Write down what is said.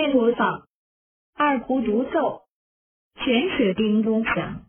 弥陀佛，二胡独奏，泉水叮咚响。